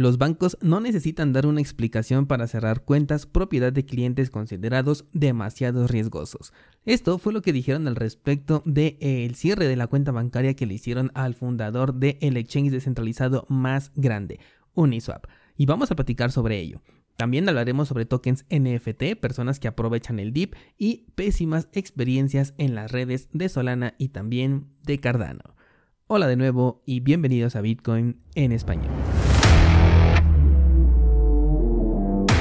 Los bancos no necesitan dar una explicación para cerrar cuentas propiedad de clientes considerados demasiado riesgosos. Esto fue lo que dijeron al respecto del el cierre de la cuenta bancaria que le hicieron al fundador del el exchange descentralizado más grande, Uniswap. Y vamos a platicar sobre ello. También hablaremos sobre tokens NFT, personas que aprovechan el DIP y pésimas experiencias en las redes de Solana y también de Cardano. Hola de nuevo y bienvenidos a Bitcoin en español.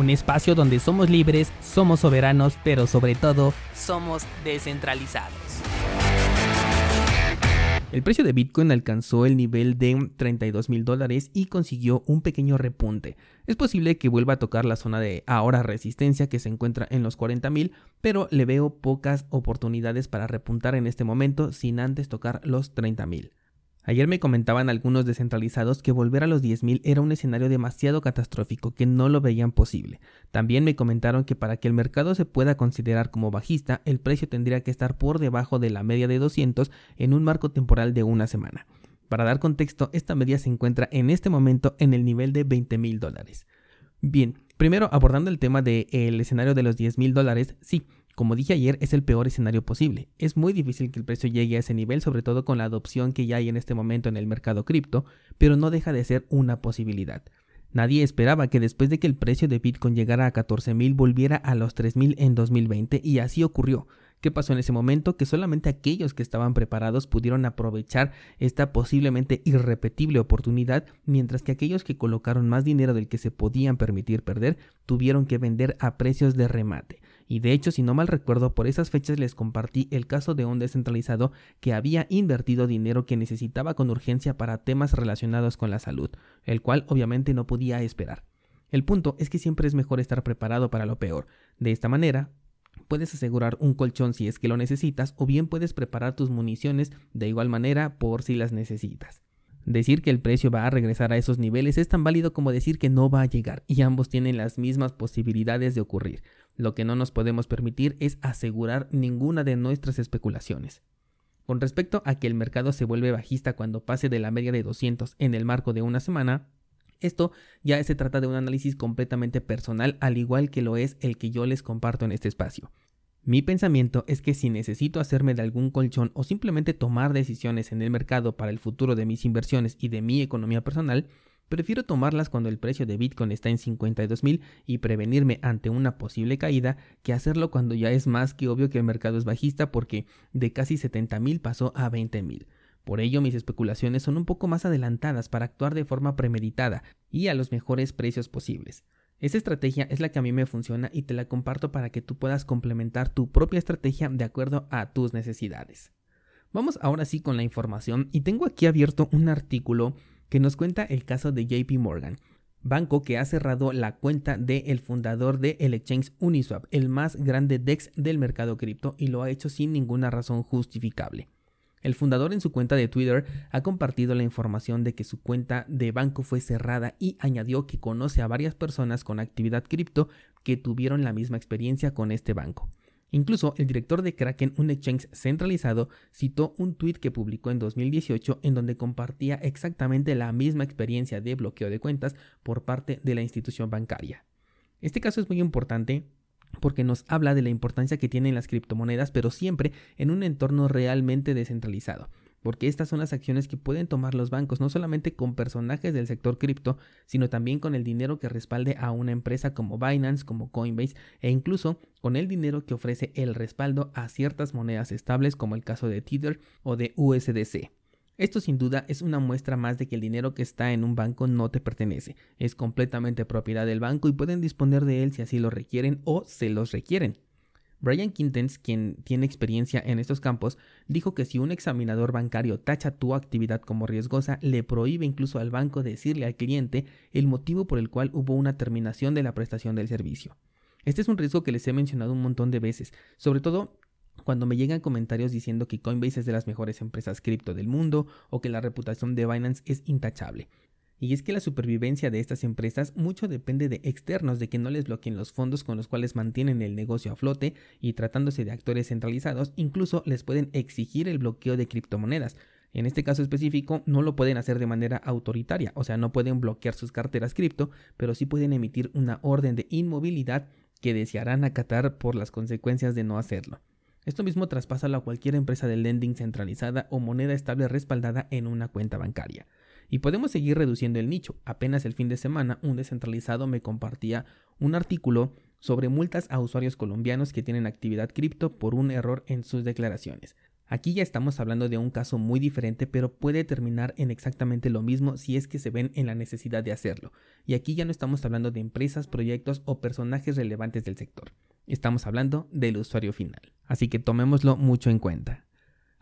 un espacio donde somos libres, somos soberanos, pero sobre todo somos descentralizados. El precio de Bitcoin alcanzó el nivel de 32 mil dólares y consiguió un pequeño repunte. Es posible que vuelva a tocar la zona de ahora resistencia que se encuentra en los 40 mil, pero le veo pocas oportunidades para repuntar en este momento sin antes tocar los 30 mil. Ayer me comentaban algunos descentralizados que volver a los 10.000 era un escenario demasiado catastrófico que no lo veían posible. También me comentaron que para que el mercado se pueda considerar como bajista, el precio tendría que estar por debajo de la media de 200 en un marco temporal de una semana. Para dar contexto, esta media se encuentra en este momento en el nivel de 20.000 dólares. Bien, primero abordando el tema del escenario de los 10.000 dólares, sí, como dije ayer, es el peor escenario posible. Es muy difícil que el precio llegue a ese nivel, sobre todo con la adopción que ya hay en este momento en el mercado cripto, pero no deja de ser una posibilidad. Nadie esperaba que después de que el precio de Bitcoin llegara a 14.000 volviera a los 3.000 en 2020 y así ocurrió. ¿Qué pasó en ese momento? Que solamente aquellos que estaban preparados pudieron aprovechar esta posiblemente irrepetible oportunidad, mientras que aquellos que colocaron más dinero del que se podían permitir perder tuvieron que vender a precios de remate. Y de hecho, si no mal recuerdo, por esas fechas les compartí el caso de un descentralizado que había invertido dinero que necesitaba con urgencia para temas relacionados con la salud, el cual obviamente no podía esperar. El punto es que siempre es mejor estar preparado para lo peor. De esta manera, puedes asegurar un colchón si es que lo necesitas o bien puedes preparar tus municiones de igual manera por si las necesitas. Decir que el precio va a regresar a esos niveles es tan válido como decir que no va a llegar y ambos tienen las mismas posibilidades de ocurrir. Lo que no nos podemos permitir es asegurar ninguna de nuestras especulaciones. Con respecto a que el mercado se vuelve bajista cuando pase de la media de 200 en el marco de una semana, esto ya se trata de un análisis completamente personal, al igual que lo es el que yo les comparto en este espacio. Mi pensamiento es que si necesito hacerme de algún colchón o simplemente tomar decisiones en el mercado para el futuro de mis inversiones y de mi economía personal, prefiero tomarlas cuando el precio de Bitcoin está en 52 mil y prevenirme ante una posible caída que hacerlo cuando ya es más que obvio que el mercado es bajista porque de casi 70 mil pasó a 20 mil. Por ello mis especulaciones son un poco más adelantadas para actuar de forma premeditada y a los mejores precios posibles. Esta estrategia es la que a mí me funciona y te la comparto para que tú puedas complementar tu propia estrategia de acuerdo a tus necesidades. Vamos ahora sí con la información y tengo aquí abierto un artículo que nos cuenta el caso de JP Morgan, banco que ha cerrado la cuenta del fundador de el exchange Uniswap, el más grande DEX del mercado cripto y lo ha hecho sin ninguna razón justificable. El fundador en su cuenta de Twitter ha compartido la información de que su cuenta de banco fue cerrada y añadió que conoce a varias personas con actividad cripto que tuvieron la misma experiencia con este banco. Incluso el director de Kraken, un exchange centralizado, citó un tweet que publicó en 2018 en donde compartía exactamente la misma experiencia de bloqueo de cuentas por parte de la institución bancaria. Este caso es muy importante porque nos habla de la importancia que tienen las criptomonedas, pero siempre en un entorno realmente descentralizado. Porque estas son las acciones que pueden tomar los bancos, no solamente con personajes del sector cripto, sino también con el dinero que respalde a una empresa como Binance, como Coinbase, e incluso con el dinero que ofrece el respaldo a ciertas monedas estables, como el caso de Tether o de USDC. Esto sin duda es una muestra más de que el dinero que está en un banco no te pertenece, es completamente propiedad del banco y pueden disponer de él si así lo requieren o se los requieren. Brian Quintens, quien tiene experiencia en estos campos, dijo que si un examinador bancario tacha tu actividad como riesgosa, le prohíbe incluso al banco decirle al cliente el motivo por el cual hubo una terminación de la prestación del servicio. Este es un riesgo que les he mencionado un montón de veces, sobre todo cuando me llegan comentarios diciendo que Coinbase es de las mejores empresas cripto del mundo o que la reputación de Binance es intachable. Y es que la supervivencia de estas empresas mucho depende de externos, de que no les bloqueen los fondos con los cuales mantienen el negocio a flote y tratándose de actores centralizados, incluso les pueden exigir el bloqueo de criptomonedas. En este caso específico no lo pueden hacer de manera autoritaria, o sea, no pueden bloquear sus carteras cripto, pero sí pueden emitir una orden de inmovilidad que desearán acatar por las consecuencias de no hacerlo. Esto mismo traspasa a cualquier empresa de lending centralizada o moneda estable respaldada en una cuenta bancaria. Y podemos seguir reduciendo el nicho. Apenas el fin de semana un descentralizado me compartía un artículo sobre multas a usuarios colombianos que tienen actividad cripto por un error en sus declaraciones. Aquí ya estamos hablando de un caso muy diferente, pero puede terminar en exactamente lo mismo si es que se ven en la necesidad de hacerlo. Y aquí ya no estamos hablando de empresas, proyectos o personajes relevantes del sector. Estamos hablando del usuario final. Así que tomémoslo mucho en cuenta.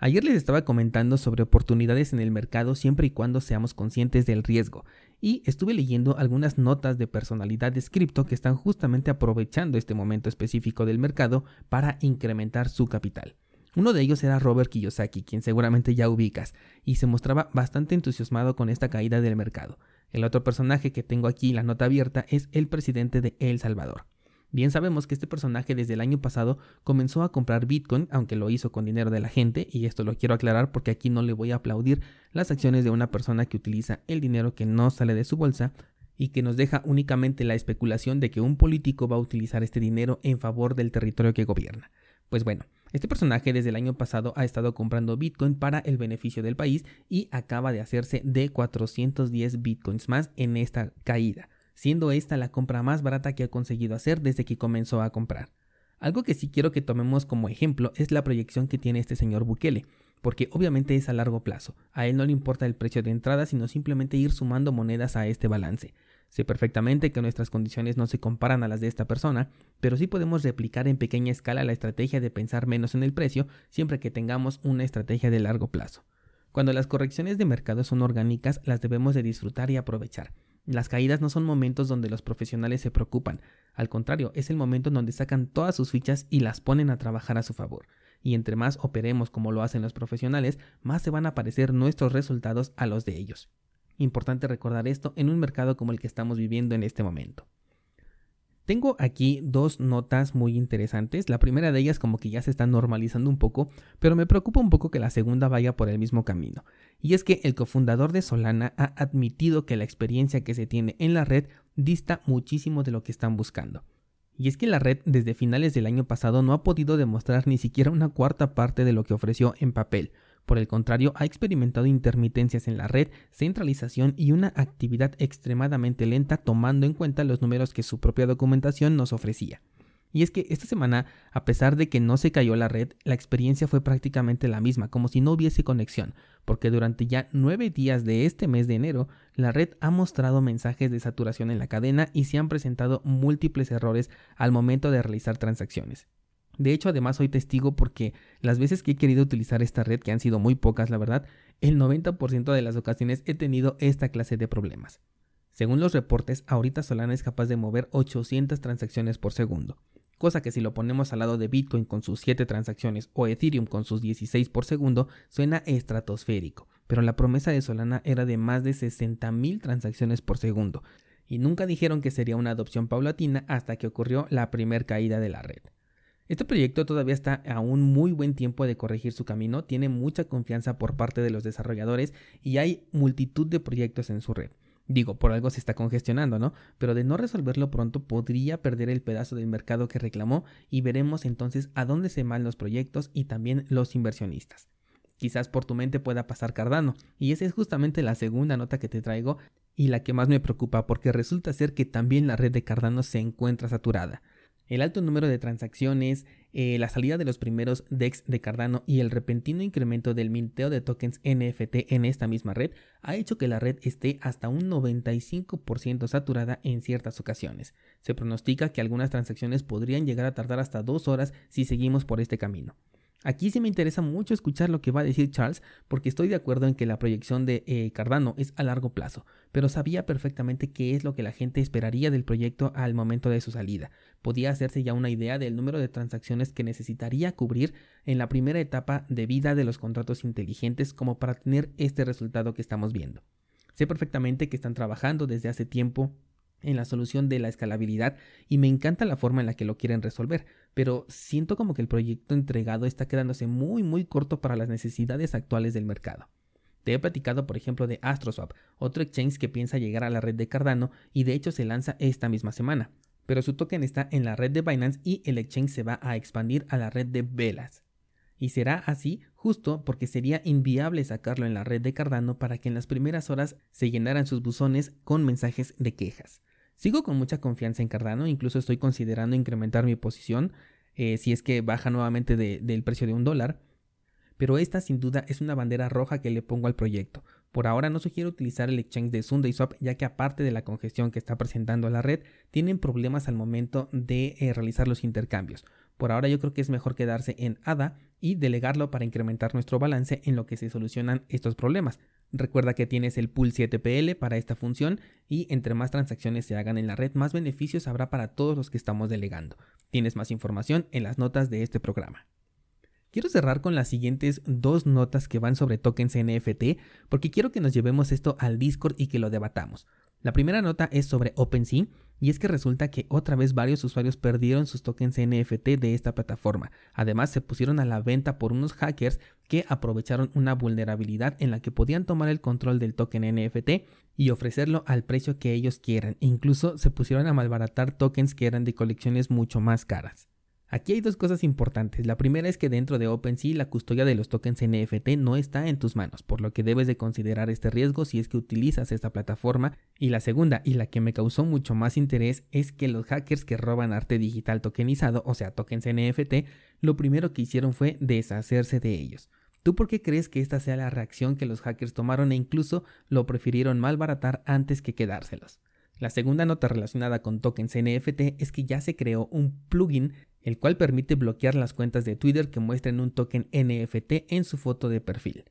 Ayer les estaba comentando sobre oportunidades en el mercado siempre y cuando seamos conscientes del riesgo, y estuve leyendo algunas notas de personalidades cripto que están justamente aprovechando este momento específico del mercado para incrementar su capital. Uno de ellos era Robert Kiyosaki, quien seguramente ya ubicas, y se mostraba bastante entusiasmado con esta caída del mercado. El otro personaje que tengo aquí la nota abierta es el presidente de El Salvador. Bien sabemos que este personaje desde el año pasado comenzó a comprar Bitcoin, aunque lo hizo con dinero de la gente, y esto lo quiero aclarar porque aquí no le voy a aplaudir las acciones de una persona que utiliza el dinero que no sale de su bolsa y que nos deja únicamente la especulación de que un político va a utilizar este dinero en favor del territorio que gobierna. Pues bueno, este personaje desde el año pasado ha estado comprando Bitcoin para el beneficio del país y acaba de hacerse de 410 Bitcoins más en esta caída siendo esta la compra más barata que ha conseguido hacer desde que comenzó a comprar. Algo que sí quiero que tomemos como ejemplo es la proyección que tiene este señor Bukele, porque obviamente es a largo plazo. A él no le importa el precio de entrada, sino simplemente ir sumando monedas a este balance. Sé perfectamente que nuestras condiciones no se comparan a las de esta persona, pero sí podemos replicar en pequeña escala la estrategia de pensar menos en el precio siempre que tengamos una estrategia de largo plazo. Cuando las correcciones de mercado son orgánicas, las debemos de disfrutar y aprovechar. Las caídas no son momentos donde los profesionales se preocupan, al contrario, es el momento en donde sacan todas sus fichas y las ponen a trabajar a su favor. Y entre más operemos como lo hacen los profesionales, más se van a parecer nuestros resultados a los de ellos. Importante recordar esto en un mercado como el que estamos viviendo en este momento. Tengo aquí dos notas muy interesantes. La primera de ellas como que ya se está normalizando un poco, pero me preocupa un poco que la segunda vaya por el mismo camino. Y es que el cofundador de Solana ha admitido que la experiencia que se tiene en la red dista muchísimo de lo que están buscando. Y es que la red desde finales del año pasado no ha podido demostrar ni siquiera una cuarta parte de lo que ofreció en papel, por el contrario, ha experimentado intermitencias en la red, centralización y una actividad extremadamente lenta tomando en cuenta los números que su propia documentación nos ofrecía. Y es que esta semana, a pesar de que no se cayó la red, la experiencia fue prácticamente la misma, como si no hubiese conexión, porque durante ya nueve días de este mes de enero, la red ha mostrado mensajes de saturación en la cadena y se han presentado múltiples errores al momento de realizar transacciones. De hecho, además soy testigo porque las veces que he querido utilizar esta red, que han sido muy pocas la verdad, el 90% de las ocasiones he tenido esta clase de problemas. Según los reportes, ahorita Solana es capaz de mover 800 transacciones por segundo, cosa que si lo ponemos al lado de Bitcoin con sus 7 transacciones o Ethereum con sus 16 por segundo, suena estratosférico, pero la promesa de Solana era de más de 60.000 transacciones por segundo, y nunca dijeron que sería una adopción paulatina hasta que ocurrió la primer caída de la red. Este proyecto todavía está a un muy buen tiempo de corregir su camino, tiene mucha confianza por parte de los desarrolladores y hay multitud de proyectos en su red. Digo, por algo se está congestionando, ¿no? Pero de no resolverlo pronto podría perder el pedazo del mercado que reclamó y veremos entonces a dónde se van los proyectos y también los inversionistas. Quizás por tu mente pueda pasar Cardano, y esa es justamente la segunda nota que te traigo y la que más me preocupa porque resulta ser que también la red de Cardano se encuentra saturada. El alto número de transacciones, eh, la salida de los primeros DEX de Cardano y el repentino incremento del minteo de tokens NFT en esta misma red ha hecho que la red esté hasta un 95% saturada en ciertas ocasiones. Se pronostica que algunas transacciones podrían llegar a tardar hasta dos horas si seguimos por este camino. Aquí sí me interesa mucho escuchar lo que va a decir Charles, porque estoy de acuerdo en que la proyección de eh, Cardano es a largo plazo, pero sabía perfectamente qué es lo que la gente esperaría del proyecto al momento de su salida. Podía hacerse ya una idea del número de transacciones que necesitaría cubrir en la primera etapa de vida de los contratos inteligentes como para tener este resultado que estamos viendo. Sé perfectamente que están trabajando desde hace tiempo en la solución de la escalabilidad y me encanta la forma en la que lo quieren resolver, pero siento como que el proyecto entregado está quedándose muy muy corto para las necesidades actuales del mercado. Te he platicado por ejemplo de AstroSwap, otro exchange que piensa llegar a la red de Cardano y de hecho se lanza esta misma semana, pero su token está en la red de Binance y el exchange se va a expandir a la red de Velas. Y será así justo porque sería inviable sacarlo en la red de Cardano para que en las primeras horas se llenaran sus buzones con mensajes de quejas. Sigo con mucha confianza en Cardano, incluso estoy considerando incrementar mi posición eh, si es que baja nuevamente del precio de un dólar. Pero esta sin duda es una bandera roja que le pongo al proyecto. Por ahora no sugiero utilizar el exchange de SundaySwap ya que aparte de la congestión que está presentando la red, tienen problemas al momento de eh, realizar los intercambios. Por ahora yo creo que es mejor quedarse en ADA y delegarlo para incrementar nuestro balance en lo que se solucionan estos problemas. Recuerda que tienes el pool 7PL para esta función y entre más transacciones se hagan en la red, más beneficios habrá para todos los que estamos delegando. Tienes más información en las notas de este programa. Quiero cerrar con las siguientes dos notas que van sobre tokens NFT porque quiero que nos llevemos esto al Discord y que lo debatamos. La primera nota es sobre OpenSea y es que resulta que otra vez varios usuarios perdieron sus tokens NFT de esta plataforma. Además se pusieron a la venta por unos hackers que aprovecharon una vulnerabilidad en la que podían tomar el control del token NFT y ofrecerlo al precio que ellos quieran. incluso se pusieron a malbaratar tokens que eran de colecciones mucho más caras. Aquí hay dos cosas importantes. La primera es que dentro de OpenSea la custodia de los tokens NFT no está en tus manos, por lo que debes de considerar este riesgo si es que utilizas esta plataforma. Y la segunda, y la que me causó mucho más interés, es que los hackers que roban arte digital tokenizado, o sea, tokens NFT, lo primero que hicieron fue deshacerse de ellos. ¿Tú por qué crees que esta sea la reacción que los hackers tomaron e incluso lo prefirieron malbaratar antes que quedárselos? La segunda nota relacionada con tokens NFT es que ya se creó un plugin el cual permite bloquear las cuentas de Twitter que muestren un token NFT en su foto de perfil.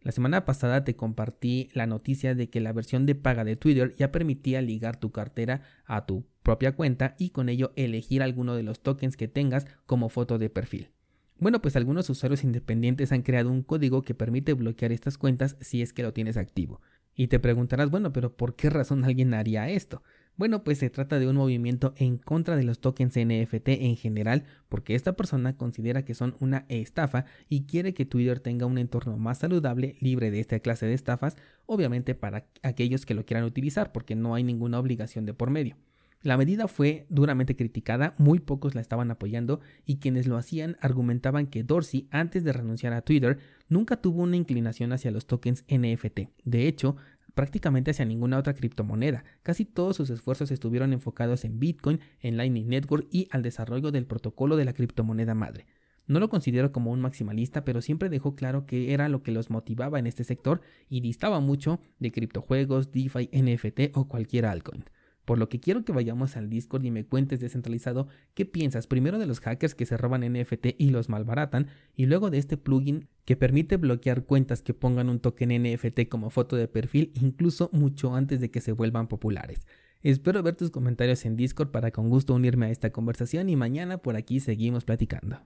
La semana pasada te compartí la noticia de que la versión de paga de Twitter ya permitía ligar tu cartera a tu propia cuenta y con ello elegir alguno de los tokens que tengas como foto de perfil. Bueno, pues algunos usuarios independientes han creado un código que permite bloquear estas cuentas si es que lo tienes activo. Y te preguntarás, bueno, pero ¿por qué razón alguien haría esto? Bueno, pues se trata de un movimiento en contra de los tokens NFT en general, porque esta persona considera que son una estafa y quiere que Twitter tenga un entorno más saludable, libre de esta clase de estafas, obviamente para aquellos que lo quieran utilizar, porque no hay ninguna obligación de por medio. La medida fue duramente criticada, muy pocos la estaban apoyando y quienes lo hacían argumentaban que Dorsey, antes de renunciar a Twitter, nunca tuvo una inclinación hacia los tokens NFT. De hecho, prácticamente hacia ninguna otra criptomoneda. Casi todos sus esfuerzos estuvieron enfocados en Bitcoin, en Lightning Network y al desarrollo del protocolo de la criptomoneda madre. No lo considero como un maximalista, pero siempre dejó claro que era lo que los motivaba en este sector y distaba mucho de criptojuegos, DeFi, NFT o cualquier altcoin. Por lo que quiero que vayamos al Discord y me cuentes descentralizado qué piensas primero de los hackers que se roban NFT y los malbaratan y luego de este plugin que permite bloquear cuentas que pongan un token NFT como foto de perfil incluso mucho antes de que se vuelvan populares. Espero ver tus comentarios en Discord para con gusto unirme a esta conversación y mañana por aquí seguimos platicando.